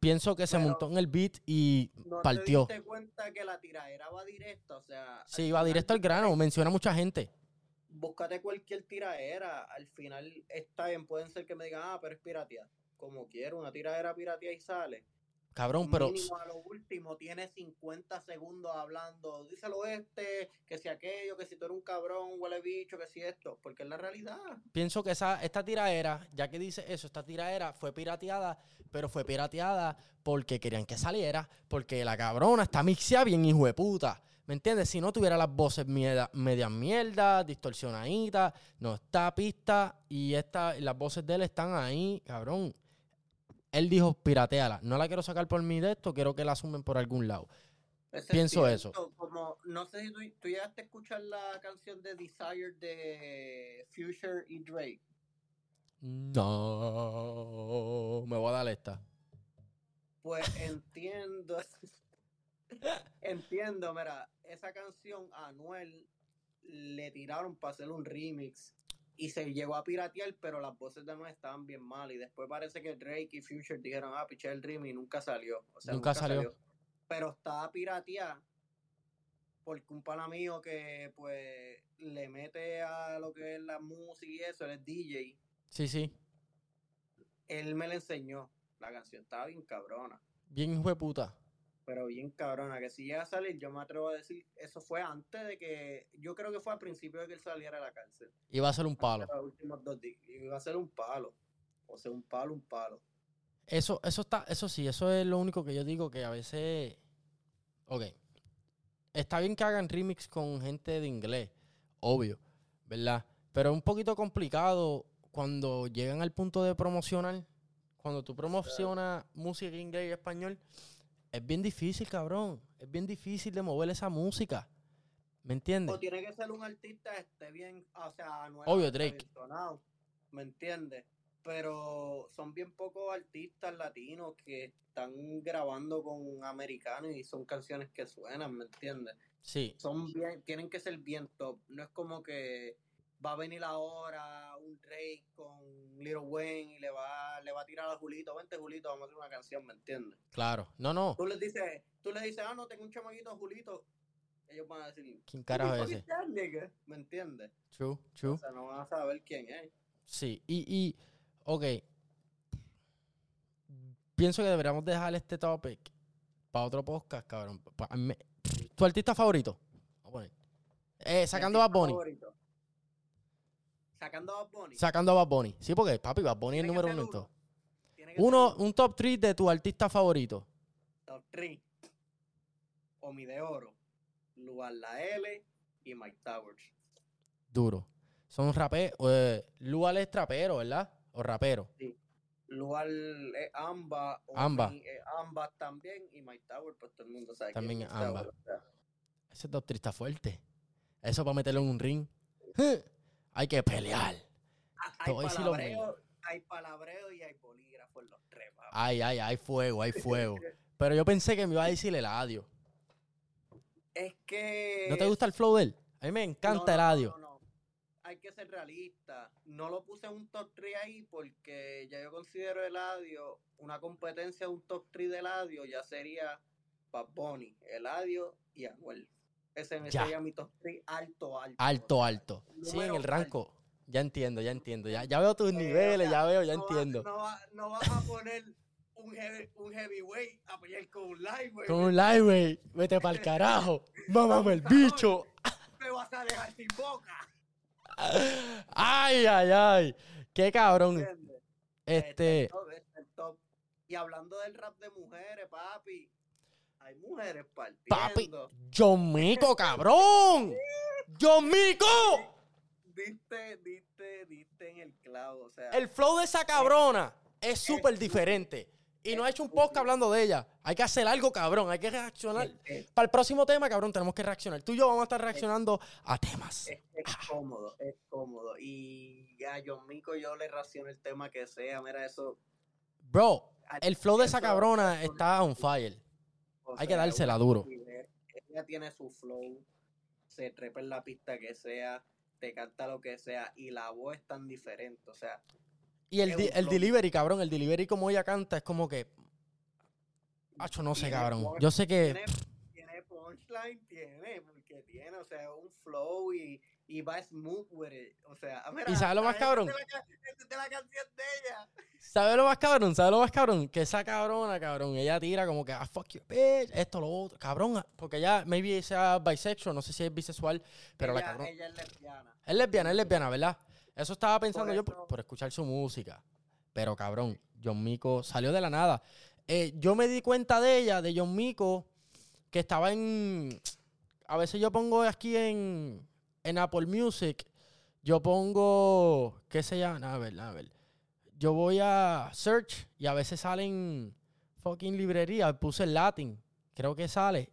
A: pienso que se
B: Pero-
A: montó en el beat y
B: ¿No
A: partió.
B: te diste cuenta que la tiradera va directa? O sea,
A: Sí,
B: final,
A: directo al grano, menciona mucha gente.
B: Búscate cualquier tiradera. Al final está bien. Pueden ser que me digan, ah, pero es pirateada. Como quiero, una tiradera pirateada y sale.
A: Cabrón, pero
B: Mínimo a lo último tiene 50 segundos hablando. Díselo este, que si aquello, que si tú eres un cabrón, huele bicho, que si esto. Porque es la realidad.
A: pienso que esa, esta tiraera, ya que dice eso, esta tiraera fue pirateada, pero fue pirateada porque querían que saliera, porque la cabrona está mixeada bien hijo de puta. ¿Me entiendes? Si no tuviera las voces medias mierda, distorsionaditas, no está pista y esta, las voces de él están ahí, cabrón. Él dijo, pirateala. No la quiero sacar por mi de esto, quiero que la asumen por algún lado.
B: Ese
A: Pienso
B: cierto, Como, no sé si tú, tú llegaste a escuchar la canción de Desire de Future y Drake.
A: No, me voy a dar esta.
B: Pues entiendo. entiendo, mira, esa canción a Anuel le tiraron para hacer un remix y se llegó a piratear, pero las voces de Anuel estaban bien mal. Y después parece que Drake y Future dijeron, ah, piché el remix y nunca salió. O sea,
A: Nunca salió.
B: Pero estaba pirateada porque un pana mío que pues le mete a lo que es la música y eso, él es DJ,
A: Sí, sí.
B: él me la enseñó. La canción estaba bien cabrona.
A: Bien hijo de puta.
B: Pero bien cabrona, que si llega a salir, yo me atrevo a decir, eso fue antes de que, yo creo que fue al principio de que él saliera de la cárcel.
A: Iba a ser un palo.
B: Los últimos dos días. Y iba a ser un palo. O sea, un palo, un palo.
A: Eso, eso está, eso sí, eso es lo único que yo digo que a veces. Ok. Está bien que hagan remix con gente de inglés, obvio, ¿verdad? Pero es un poquito complicado cuando llegan al punto de promocionar. Cuando tú promocionas música inglés y español, es bien difícil, cabrón. Es bien difícil de mover esa música. ¿Me entiendes?
B: O tiene que ser un artista esté bien, o sea, no
A: Obvio, Drake.
B: ¿me entiendes? Pero son bien pocos artistas latinos que están grabando con americanos y son canciones que suenan, ¿me entiendes?
A: Sí.
B: son bien, tienen que ser bien top. No es como que va a venir ahora un Drake con Little Wayne y le va, le va a tirar a Julito, vente Julito, vamos a hacer una canción, ¿me entiendes?
A: Claro. No, no.
B: Tú les dices, tú le dices, ah, no, tengo un chamaquito Julito, ellos van a decir,
A: ¿Quién carajo
B: "Who
A: es ese?
B: fuck is that nigga?", ¿Me entiendes?
A: True, true.
B: O sea, no van a saber quién es.
A: Sí, y, y, ok. Pienso que deberíamos dejar este topic para otro podcast, cabrón. Pa- me- ¿Tu artista favorito? Vamos a poner. Eh, sacando Bad Bunny.
B: favorito. Sacando a Bad Bunny.
A: Sacando a Bad Bunny. Sí, porque, papi, Bad Bunny es el número uno en
B: uno.
A: todo. Un top 3 de tu artista favorito.
B: Top 3. Omi de Oro, Lugar La L y Mike Towers.
A: Duro. Son raperos. Eh, Lual es trapero, ¿verdad? O rapero.
B: Lugar es Amba,
A: Amba.
B: Es Amba también, y My Tower, pues todo el mundo sabe
A: También
B: que
A: es
B: My Tower,
A: Amba.
B: o sea,
A: Ese doctor está fuerte. Eso para meterlo en un ring. Hay que pelear.
B: hay, palabreo, hay palabreo y hay bolígrafo en los tres.
A: Ay, ay, hay fuego, hay fuego. Pero yo pensé que me iba a decir Eladio.
B: Es que...
A: ¿No te gusta el flow de él? A mí me encanta
B: No, no, no. Hay que ser realista. No lo puse en un top 3 ahí porque ya yo considero Eladio una competencia de un top 3 de Eladio ya sería Bad Bunny, Eladio y Anuel. Ese
A: Ya.
B: sería mi top 3 alto, alto.
A: Alto, alto. Sí, en el ranco. Ya entiendo, ya entiendo. Ya, ya veo tus niveles, ya veo, ya
B: no va-
A: entiendo.
B: no, va- no vas a poner un, heavy, un heavyweight a pelear con un lightweight.
A: Con un güey. Vete pa'l carajo. Mámame el bicho.
B: Me vas a dejar sin boca.
A: Ay, ay, ay. Qué cabrón. Este.
B: el top, este es el top. Y hablando del rap de mujeres, papi, hay mujeres
A: Papi.
B: partiendo.
A: John Mico, cabrón. John Mico.
B: Diste, diste, diste en el clavo, o sea.
A: El flow de esa cabrona es súper diferente. Y no ha hecho un podcast hablando de ella. Hay que hacer algo, cabrón. Hay que reaccionar.
B: es,
A: Para el próximo tema, cabrón, tenemos que reaccionar. Tú y yo vamos a estar reaccionando a temas.
B: es- es cómodo, es cómodo. Y a John Mico yo le raciono el tema que sea, mira eso.
A: Bro, el flow de esa cabrona está on fire.
B: O
A: Hay que dársela duro.
B: Ella tiene su flow, se trepa en la pista que sea, te canta lo que sea, y la voz es tan diferente, o sea,
A: Y el, di- el delivery, cabrón, el delivery como ella canta es como que... Acho, no sé, cabrón.
B: punch,
A: Yo sé que...
B: tiene, tiene punchline, tiene, porque tiene, o sea, un flow y, y va smooth with it. O sea, mira,
A: ¿Y sabe lo más cabrón?
B: de la ca- esta es de la canción de ella.
A: ¿Sabes lo más cabrón? ¿Sabes lo más cabrón? Que esa cabrona, cabrón, ella tira como que, ah, fuck you, bitch, esto, lo otro, cabrón. Porque ella, maybe sea bisexual, no sé si es bisexual, pero la
B: ella,
A: cabrón...
B: ella es lesbiana.
A: Es lesbiana, es lesbiana, ¿verdad? Eso estaba pensando yo por escuchar su música. Pero cabrón, John Mico salió de la nada. Eh, yo me di cuenta de ella, de John Mico, que estaba en. A veces yo pongo aquí en, en Apple Music, yo pongo. ¿Qué se llama? A ver, a ver. Yo voy a search y a veces salen fucking librería. Puse el Latin, creo que sale.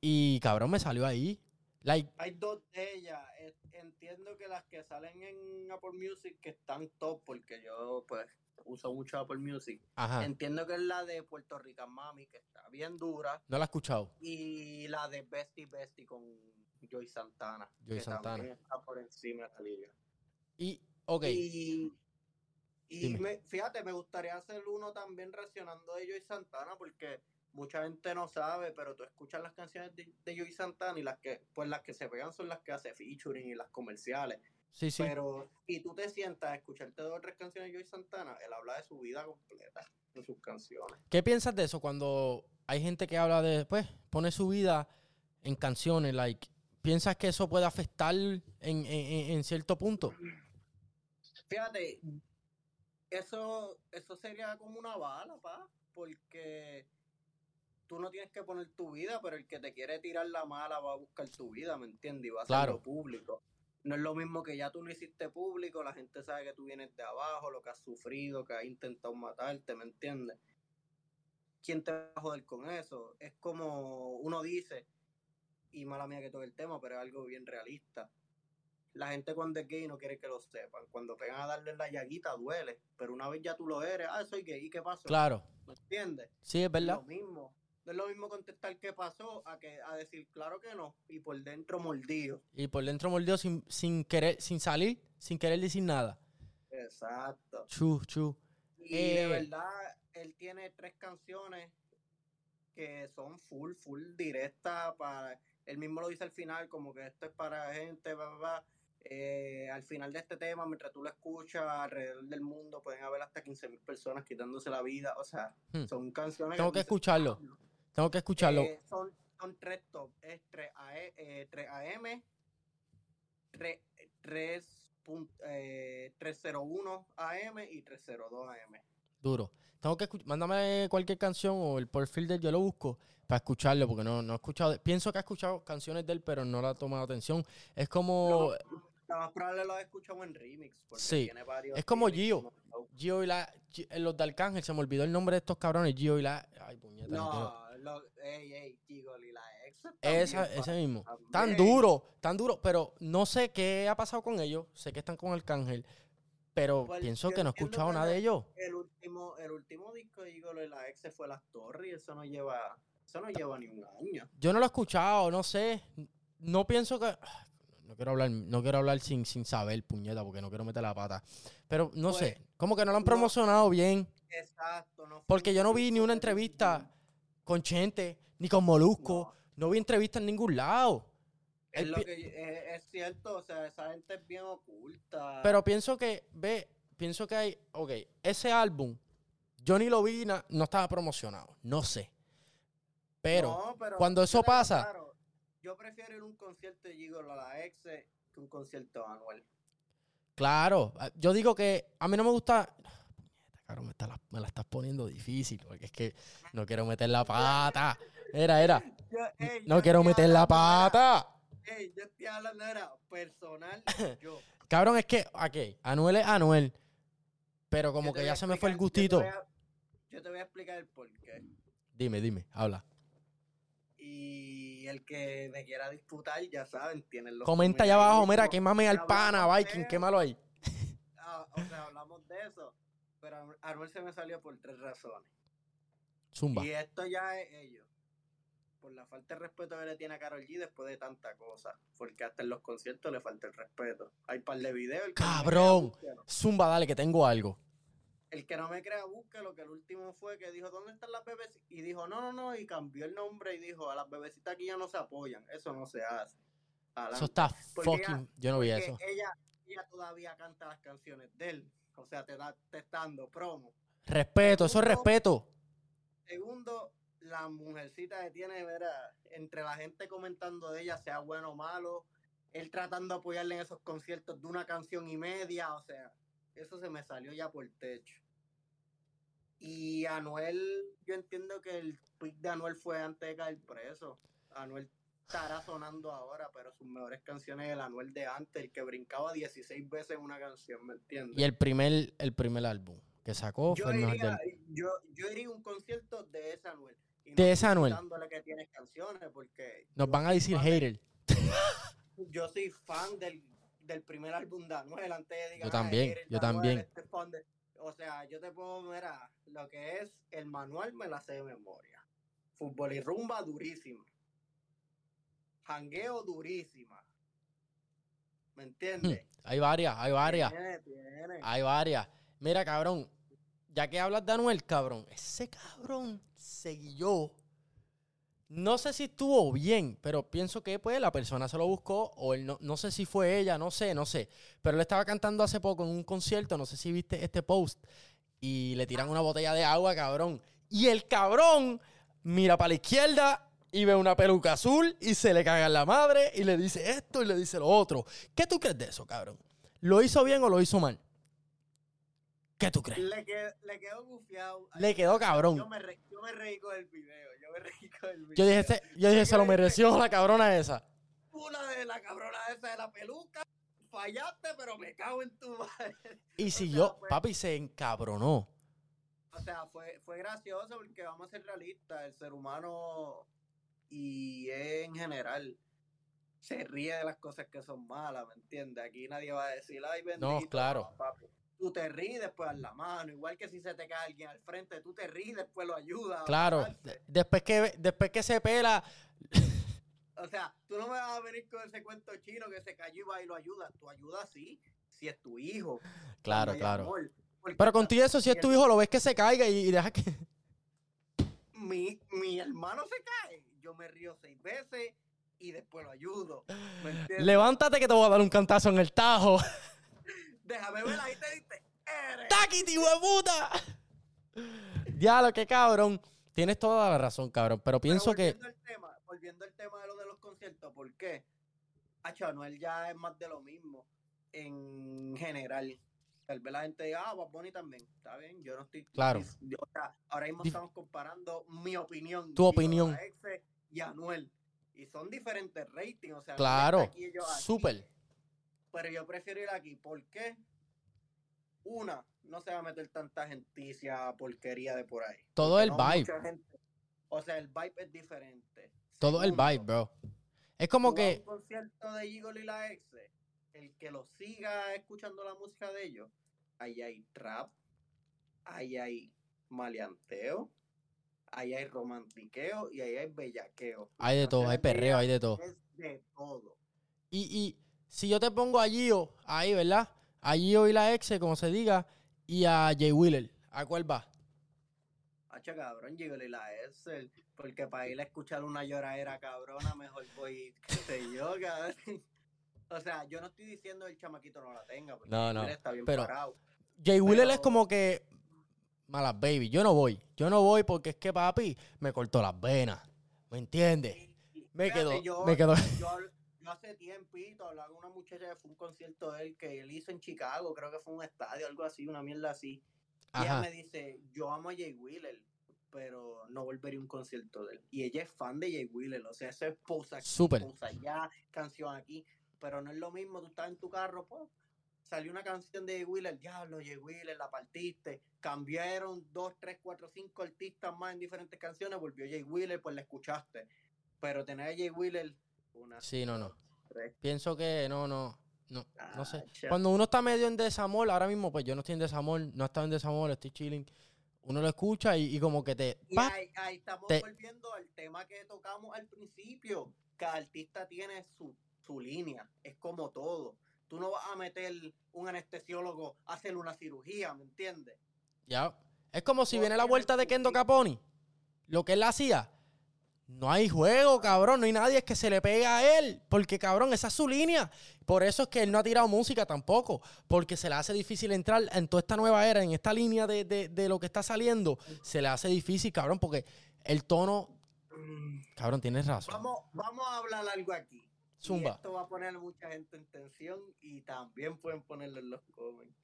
A: Y cabrón, me salió ahí. Like,
B: Hay dos de ellas. eh, Entiendo que las que salen en Apple Music que están top, porque yo pues uso mucho Apple Music.
A: ajá.
B: Entiendo que es la de Puerto Rican Mami, que está bien dura.
A: No la he escuchado.
B: y la de Bestie Bestie con Joy Santana.
A: Joy
B: que
A: Santana.
B: también está por encima de la liga.
A: Y, ok.
B: Y, y
A: Dime.
B: me- fíjate, me gustaría hacer uno también reaccionando de Joy Santana porque mucha gente no sabe, pero tú escuchas las canciones de, de Joy Santana y las que, pues las que se pegan son las que hace featuring y las comerciales.
A: Sí, sí.
B: Pero, y tú te sientas a escucharte dos o tres canciones de Joy Santana, él habla de su vida completa en sus canciones.
A: ¿Qué piensas de eso cuando hay gente que habla de, pues, pone su vida en canciones, like, ¿piensas que eso puede afectar en, en- en- en cierto punto?
B: Fíjate, eso, eso sería como una bala, pa, porque tú no tienes que poner tu vida, pero el que te quiere tirar la mala va a buscar tu vida, ¿me entiendes? Y va a
A: Claro.
B: hacerlo público. No es lo mismo que ya tú lo hiciste público, la gente sabe que tú vienes de abajo, lo que has sufrido, que has intentado matarte, ¿me entiendes? ¿Quién te va a joder con eso? Es como uno dice, y mala mía que toque el tema, pero es algo bien realista la gente cuando es gay no quiere que lo sepan. Cuando pegan a darle la llaguita duele, pero una vez ya tú lo eres, ah, soy gay, ¿y qué pasó?
A: Claro.
B: ¿Me entiendes?
A: Sí, es
B: Es
A: verdad.
B: lo mismo. No es lo mismo contestar qué pasó a que a decir claro que no y por dentro mordido.
A: Y por dentro mordió sin, sin querer, sin salir, sin querer decir nada.
B: Exacto.
A: Chu, chu.
B: Y
A: Eh.
B: de verdad, él tiene tres canciones que son full, full directas para... Él mismo lo dice al final, como que esto es para gente, bla, bla, bla. Eh, al final de este tema, mientras tú lo escuchas alrededor del mundo, pueden haber hasta 15.000 personas quitándose la vida. O sea,
A: Hmm.
B: son canciones
A: Tengo que escucharlo.
B: "Diablo".
A: Tengo que escucharlo.
B: Eh, son, son tres top. Es 3, AE, eh, 3 AM, 3, 3 pun- eh, 301 AM y 302 AM.
A: Duro. Tengo que escuchar. Mándame cualquier canción o el perfil de él, yo lo busco para escucharlo, porque no, no he escuchado. Pienso que he escuchado canciones de él, pero no le he tomado atención. Es como.
B: Lo más probable lo he escuchado en remix.
A: Sí,
B: tiene varios
A: es como Gio. Gio y la. Gi- eh, Los de Arcángel, se me olvidó el nombre de estos cabrones. Gio y la. Ay, puñeta. no
B: No, lo, ey, ey, Gigol y la ex.
A: Esa, ese mismo.
B: también.
A: Tan duro, tan duro. Pero no sé qué ha pasado con ellos. Sé que están con Arcángel. Pero
B: Pues,
A: pienso que no he escuchado nada de ellos.
B: El último, el último disco de Gigolo y la ex fue Las Torres y eso no lleva, eso no lleva ni un año.
A: Yo no lo he escuchado, no sé. No pienso que. ah, No quiero hablar, no quiero hablar sin, sin saber, puñeta, porque no quiero meter la pata. Pero no
B: Pues,
A: sé, como que no lo han
B: no.
A: promocionado bien.
B: Exacto, no
A: Porque yo no vi ni una entrevista con Chente, ni con Molusco.
B: No.
A: No vi entrevista en ningún lado.
B: Es, lo que, es, es cierto, o sea, esa gente es bien oculta.
A: Pero pienso que, ve, pienso que hay, ok, ese álbum, yo ni lo vi, na- no estaba promocionado, no sé. Pero,
B: No, pero
A: cuando eso pasa-
B: claro, yo prefiero ir a un concierto de Gigolo a la ex que un concierto anual.
A: claro, ah, yo digo que a mí no me gusta... Cabrón, me, está la, me la estás poniendo difícil, porque es que no quiero meter la pata. Era, era,
B: Yo- ey,
A: no
B: yo
A: quiero meter la pata.
B: Ey, yo estoy hablando, era personal, yo.
A: Cabrón, es que, ok, Anuel es Anuel, pero como que ya se me fue el
B: explicar- yo te
A: gustito.
B: a- Yo te voy a explicar el porqué.
A: Dime, dime, habla.
B: Y el que me quiera disputar, ya saben, tienen los
A: Comenta allá abajo, mira, quémame al pana, Viking, quémalo ahí.
B: Ah, o sea, hablamos de eso. Pero Anuel se me salió por tres razones.
A: Zumba.
B: Y esto ya es ellos. Por la falta de respeto que le tiene a Karol G después de tanta cosa. Porque hasta en los conciertos le falta el respeto. Hay par de videos. el no
A: Cabrón. Zumba, dale, que tengo algo.
B: El que no me crea, búsquelo. Que el último fue que dijo, ¿dónde están las bebés? Y dijo, no, no, no. Y cambió el nombre y dijo, a las bebecitas aquí ya no se apoyan. Eso no se hace. Adelante.
A: Eso está fucking. Yo no vi eso.
B: Ella, ella todavía canta las canciones de él. O sea, te, da, te está dando promo.
A: Respeto, eso es respeto.
B: Segundo, la mujercita que tiene, verá, entre la gente comentando de ella, sea bueno o malo, él tratando de apoyarle en esos conciertos de una canción y media, o sea, eso se me salió ya por techo. Y Anuel, yo entiendo que el pick de Anuel fue antes de caer preso. Anuel estará sonando ahora, pero sus mejores canciones el Anuel de antes, el que brincaba 16 veces en una canción, ¿me entiendes?
A: Y el primer, el primer álbum que sacó
B: yo
A: fue el mejor
B: iría,
A: del.
B: yo, yo iría a un concierto de ese Anuel. Y
A: De ese
B: estoy
A: Anuel.
B: quitándole que tienes canciones porque
A: Nos
B: yo
A: van a decir
B: de-
A: hater.
B: yo soy fan del, del primer álbum de Anuel antes de digan,
A: Yo también,
B: "Ah,
A: yo también.
B: este es fan de-". O sea, yo te puedo ver lo que es el manual me la sé de memoria. Fútbol y rumba durísima. Jangueo durísima. ¿Me entiendes?
A: Hay varias, hay varias.
B: Tiene, tiene.
A: Hay varias. Mira, cabrón. Ya que hablas de Anuel, cabrón. Ese cabrón seguió. No sé si estuvo bien, pero pienso que pues la persona se lo buscó o él no, no sé si fue ella, no sé, no sé. Pero él estaba cantando hace poco en un concierto, no sé si viste este post, y le tiran una botella de agua, cabrón. Y el cabrón mira para la izquierda y ve una peluca azul y se le caga en la madre y le dice esto y le dice lo otro. ¿Qué tú crees de eso, cabrón? ¿Lo hizo bien o lo hizo mal? ¿Qué tú crees?
B: Le quedó, le quedó gufiado.
A: Le quedó cabrón.
B: Yo me, re- me reí con el video. Yo me reí con el video.
A: Yo dije, "Ese- yo dije, se lo mereció la cabrona esa.
B: Una de la cabrona esa de la peluca. Fallaste, pero me cago en tu madre.
A: Y
B: O
A: si
B: sea,
A: yo,
B: fue-
A: papi, se encabronó.
B: O sea, fue, fue gracioso porque vamos a ser realistas. El ser humano y en general se ríe de las cosas que son malas, ¿me entiendes? Aquí nadie va a decir, ay, bendito.
A: claro.
B: no, papi. Tú te ríes, después das la mano. Igual que si se te cae alguien al frente, tú te ríes, después lo ayudas.
A: Claro, después que, después que se pela,
B: O sea, tú no me vas a venir con ese cuento chino que se cayó y va y lo ayuda. Tú ayudas sí, si es tu hijo.
A: claro, claro.
B: amor.
A: Pero contigo eso, si es tu hijo, lo ves que se caiga y, y deja que...
B: Mi, mi hermano se cae, yo me río seis veces y después lo ayudo.
A: Levántate que te voy a dar un cantazo en el tajo.
B: Déjame ver ahí te diste.
A: ¡Taquiti, puta! Diablo, qué cabrón. Tienes toda la razón, cabrón. Pero
B: Pero
A: pienso que...
B: volviendo al tema, volviendo al tema de lo de los conciertos, ¿por qué? Hacho, Anuel ya es más de lo mismo en general. Tal vez la gente diga, ah, Bad Bunny también. Está bien, yo no estoy.
A: Claro.
B: O sea, ahora mismo estamos comparando mi opinión.
A: Tu opinión.
B: y Anuel. Y son diferentes ratings. O sea,
A: Claro, súper
B: pero yo prefiero ir aquí. ¿Por qué? Una, no se va a meter tanta genticia, porquería de por ahí.
A: Todo el vibe.
B: O sea, el vibe es diferente.
A: Todo el vibe, bro. Es como que.
B: Un concierto de Eagle y la ex, el que lo siga escuchando la música de ellos, ahí hay trap, ahí hay maleanteo, ahí hay romantiqueo y ahí hay bellaqueo.
A: Hay de todo, hay perreo, hay de todo.
B: Es de todo.
A: Y, y si yo te pongo a Gio, ahí, ¿verdad? A Gio y la exe, como se diga, y a Jay Wheeler, ¿a cuál va?
B: Hacha, cabrón, Gio y la exe, porque para ir a escuchar una lloradera cabrona, mejor voy, qué sé yo, cabrón. O sea, yo no estoy diciendo el chamaquito no la tenga, porque
A: no, no.
B: está bien
A: pero,
B: parado.
A: Jay Wheeler es como que malas baby, yo no voy, yo no voy porque es que papi me cortó las venas, ¿me entiendes? Me quedó, me quedó.
B: Yo, yo hace tiempito hablaba con una muchacha que fue un concierto de él que él hizo en Chicago, creo que fue un estadio, algo así, una mierda así. Y ella me dice, yo amo a Jay Wheeler, pero no volvería a un concierto de él. Y ella es fan de Jay Wheeler, o sea, eso es posa aquí,
A: Super.
B: Posa allá, canción aquí, pero no es lo mismo, tú estás en tu carro, pues, salió una canción de Jay Wheeler, diablo, Jay Wheeler, la partiste, cambiaron dos, tres, cuatro, cinco artistas más en diferentes canciones, volvió Jay Wheeler, pues la escuchaste. Pero tener a Jay Wheeler
A: Sí, no, no. Pienso que no, no. No, no sé.
B: Ah,
A: Cuando uno está medio en desamor, ahora mismo, pues yo no estoy en desamor, no he estado en desamor, estoy chilling. Uno lo escucha y, y como que te.
B: Y ahí, estamos volviendo al tema que tocamos al principio. Cada artista tiene su, su línea, es como todo. Tú no vas a meter un anestesiólogo a hacer una cirugía, ¿me entiendes?
A: Ya. Es como si viene la vuelta de Kendo Caponi. Lo que él hacía, no hay juego, cabrón. No hay nadie que se le pega a él. Porque, cabrón, esa es su línea. Por eso es que él no ha tirado música tampoco. Porque se le hace difícil entrar en toda esta nueva era, en esta línea de, de, de lo que está saliendo. Se le hace difícil, cabrón, porque el tono. Cabrón, tienes razón.
B: Vamos, vamos a hablar algo aquí.
A: Zumba.
B: Esto va a poner a mucha gente en tensión y también pueden ponerlo en los comments.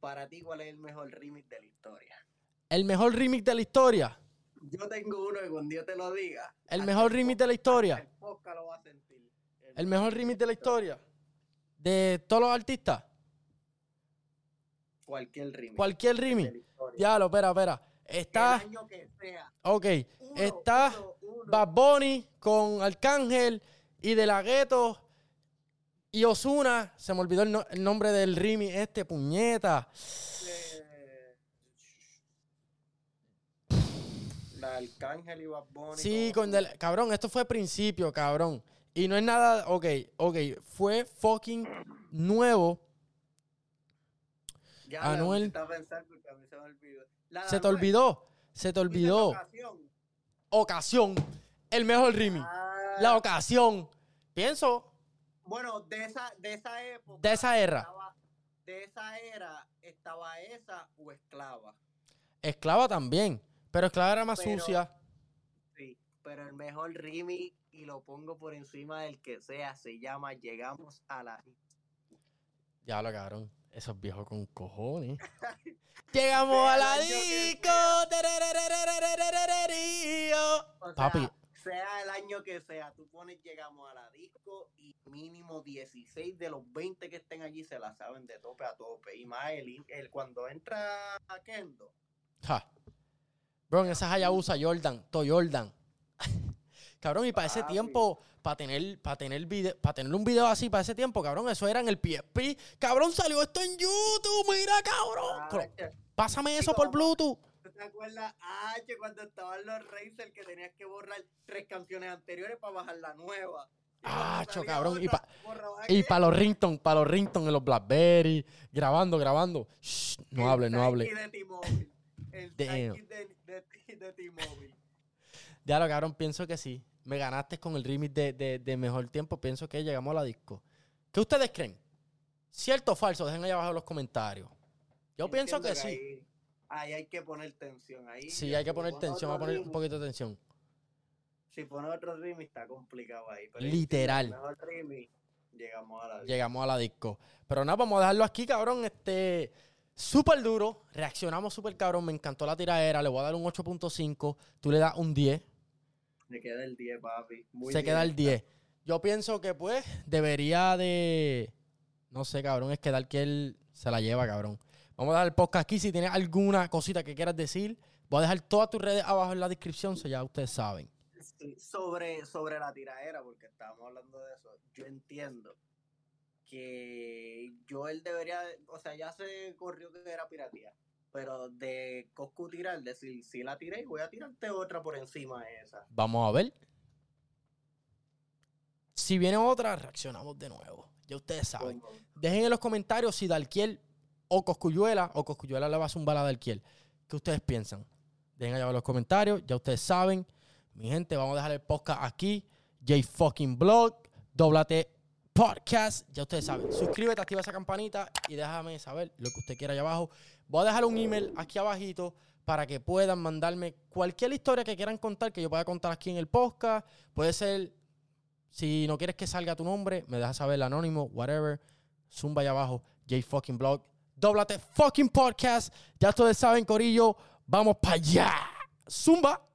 B: Para ti, ¿cuál es el mejor remix de la historia?
A: ¿El mejor remix de la historia?
B: Yo tengo uno que cuando yo te lo diga.
A: El mejor remix de la historia.
B: El lo va a sentir.
A: El, mejor remix de la historia. De todos los artistas.
B: Cualquier remix.
A: Cualquier remix. Diablo, espera, espera. Está. Ok. Está
B: uno, uno.
A: Bad Bunny con Arcángel y De La Gueto. Y Osuna, se me olvidó el, nombre del remix este, puñeta.
B: Arcángel y Bad
A: Sí, con del, cabrón, esto fue principio, cabrón. Y no es nada, ok, ok, fue fucking nuevo. Anuel.
B: Se,
A: te olvidó, se te olvidó.
B: Ocasión.
A: ocasión. el mejor Rimi.
B: Ah.
A: La ocasión. Pienso.
B: Bueno, de esa, de esa época.
A: De esa era.
B: De esa era, estaba esa o esclava.
A: Esclava también. Pero Esclava era más sucia.
B: Sí, pero el mejor remix, y lo pongo por encima del que sea, se llama Llegamos a la...
A: Ya lo cagaron. Esos viejos con cojones. Llegamos a la disco.
B: Papi, sea el año que sea, tú pones llegamos a la
A: disco y mínimo
B: 16 de los 20 que estén allí se la saben de tope a tope. Y más el, el cuando entra Kendo.
A: Ja. Bro, en esa Hayabusa Jordan, to Jordan. cabrón, y para ese tiempo, para tener, para tener video, para tener un video así para ese tiempo, cabrón, eso era en el PSP. Cabrón, salió esto en YouTube, mira, cabrón. Cro-
B: Hacho,
A: Pásame eso por Bluetooth.
B: ¿tú ¿Te acuerdas? Ah, che, cuando estaban los Razer que tenías que borrar tres canciones anteriores para bajar la nueva.
A: Ah, cho, cabrón, y pa- para los rington, para los rington en los Blackberry, grabando, grabando. Shh, no hable, no hable.
B: De
A: Damn.
B: De, de, de T-Mobile.
A: Ya lo cabrón, pienso que sí. Me ganaste con el remix de, de- de Mejor Tiempo. Pienso que llegamos a la disco. ¿Qué ustedes creen? ¿Cierto o falso? Dejen ahí abajo los comentarios. Yo pienso que sí.
B: Ahí, ahí hay que poner tensión. Ahí,
A: Sí, hay que poner
B: pone
A: tensión, va a poner un poquito de tensión.
B: Si pone otro remix está complicado ahí. pero
A: Literal.
B: si mejor remix, llegamos a la
A: Llegamos a la disco. Pero nada, vamos a dejarlo aquí, cabrón. Este. Súper duro. Reaccionamos súper cabrón. Me encantó la tiradera. Le voy a dar un 8.5. Tú le das un 10.
B: Me queda el 10, papi. Muy
A: se queda el
B: directa.
A: 10. Yo pienso que, pues, debería de. No sé, cabrón. Es que tal que él se la lleva, cabrón. Vamos a dar el podcast aquí. Si tienes alguna cosita que quieras decir, voy a dejar todas tus redes abajo en la descripción, so ya ustedes saben.
B: Sí, sobre, sobre la tiradera, porque estábamos hablando de eso, yo entiendo que yo él debería, o sea, ya se corrió que era piratía, pero de Coscu tirar, decir, si la tiré, voy a tirarte otra por encima de esa.
A: Vamos a ver. Si viene otra, reaccionamos de nuevo. Ya ustedes saben. Dejen en los comentarios si Dalquiel o Coscuyuela o Coscuyuela le va a zumbar a Dalquiel. ¿Qué ustedes piensan? Dejen allá en los comentarios. Ya ustedes saben. Mi gente, vamos a dejar el podcast aquí. J fucking blog. Doblate podcast. Ya ustedes saben. Suscríbete, activa esa campanita y déjame saber lo que usted quiera allá abajo. Voy a dejar un email aquí abajito para que puedan mandarme cualquier historia que quieran contar que yo pueda contar aquí en el podcast. Puede ser si no quieres que salga tu nombre, me dejas saber el anónimo, whatever. Zumba allá abajo, J fucking blog. Dóblate fucking podcast. Ya ustedes saben, Corillo. Vamos para allá. Zumba.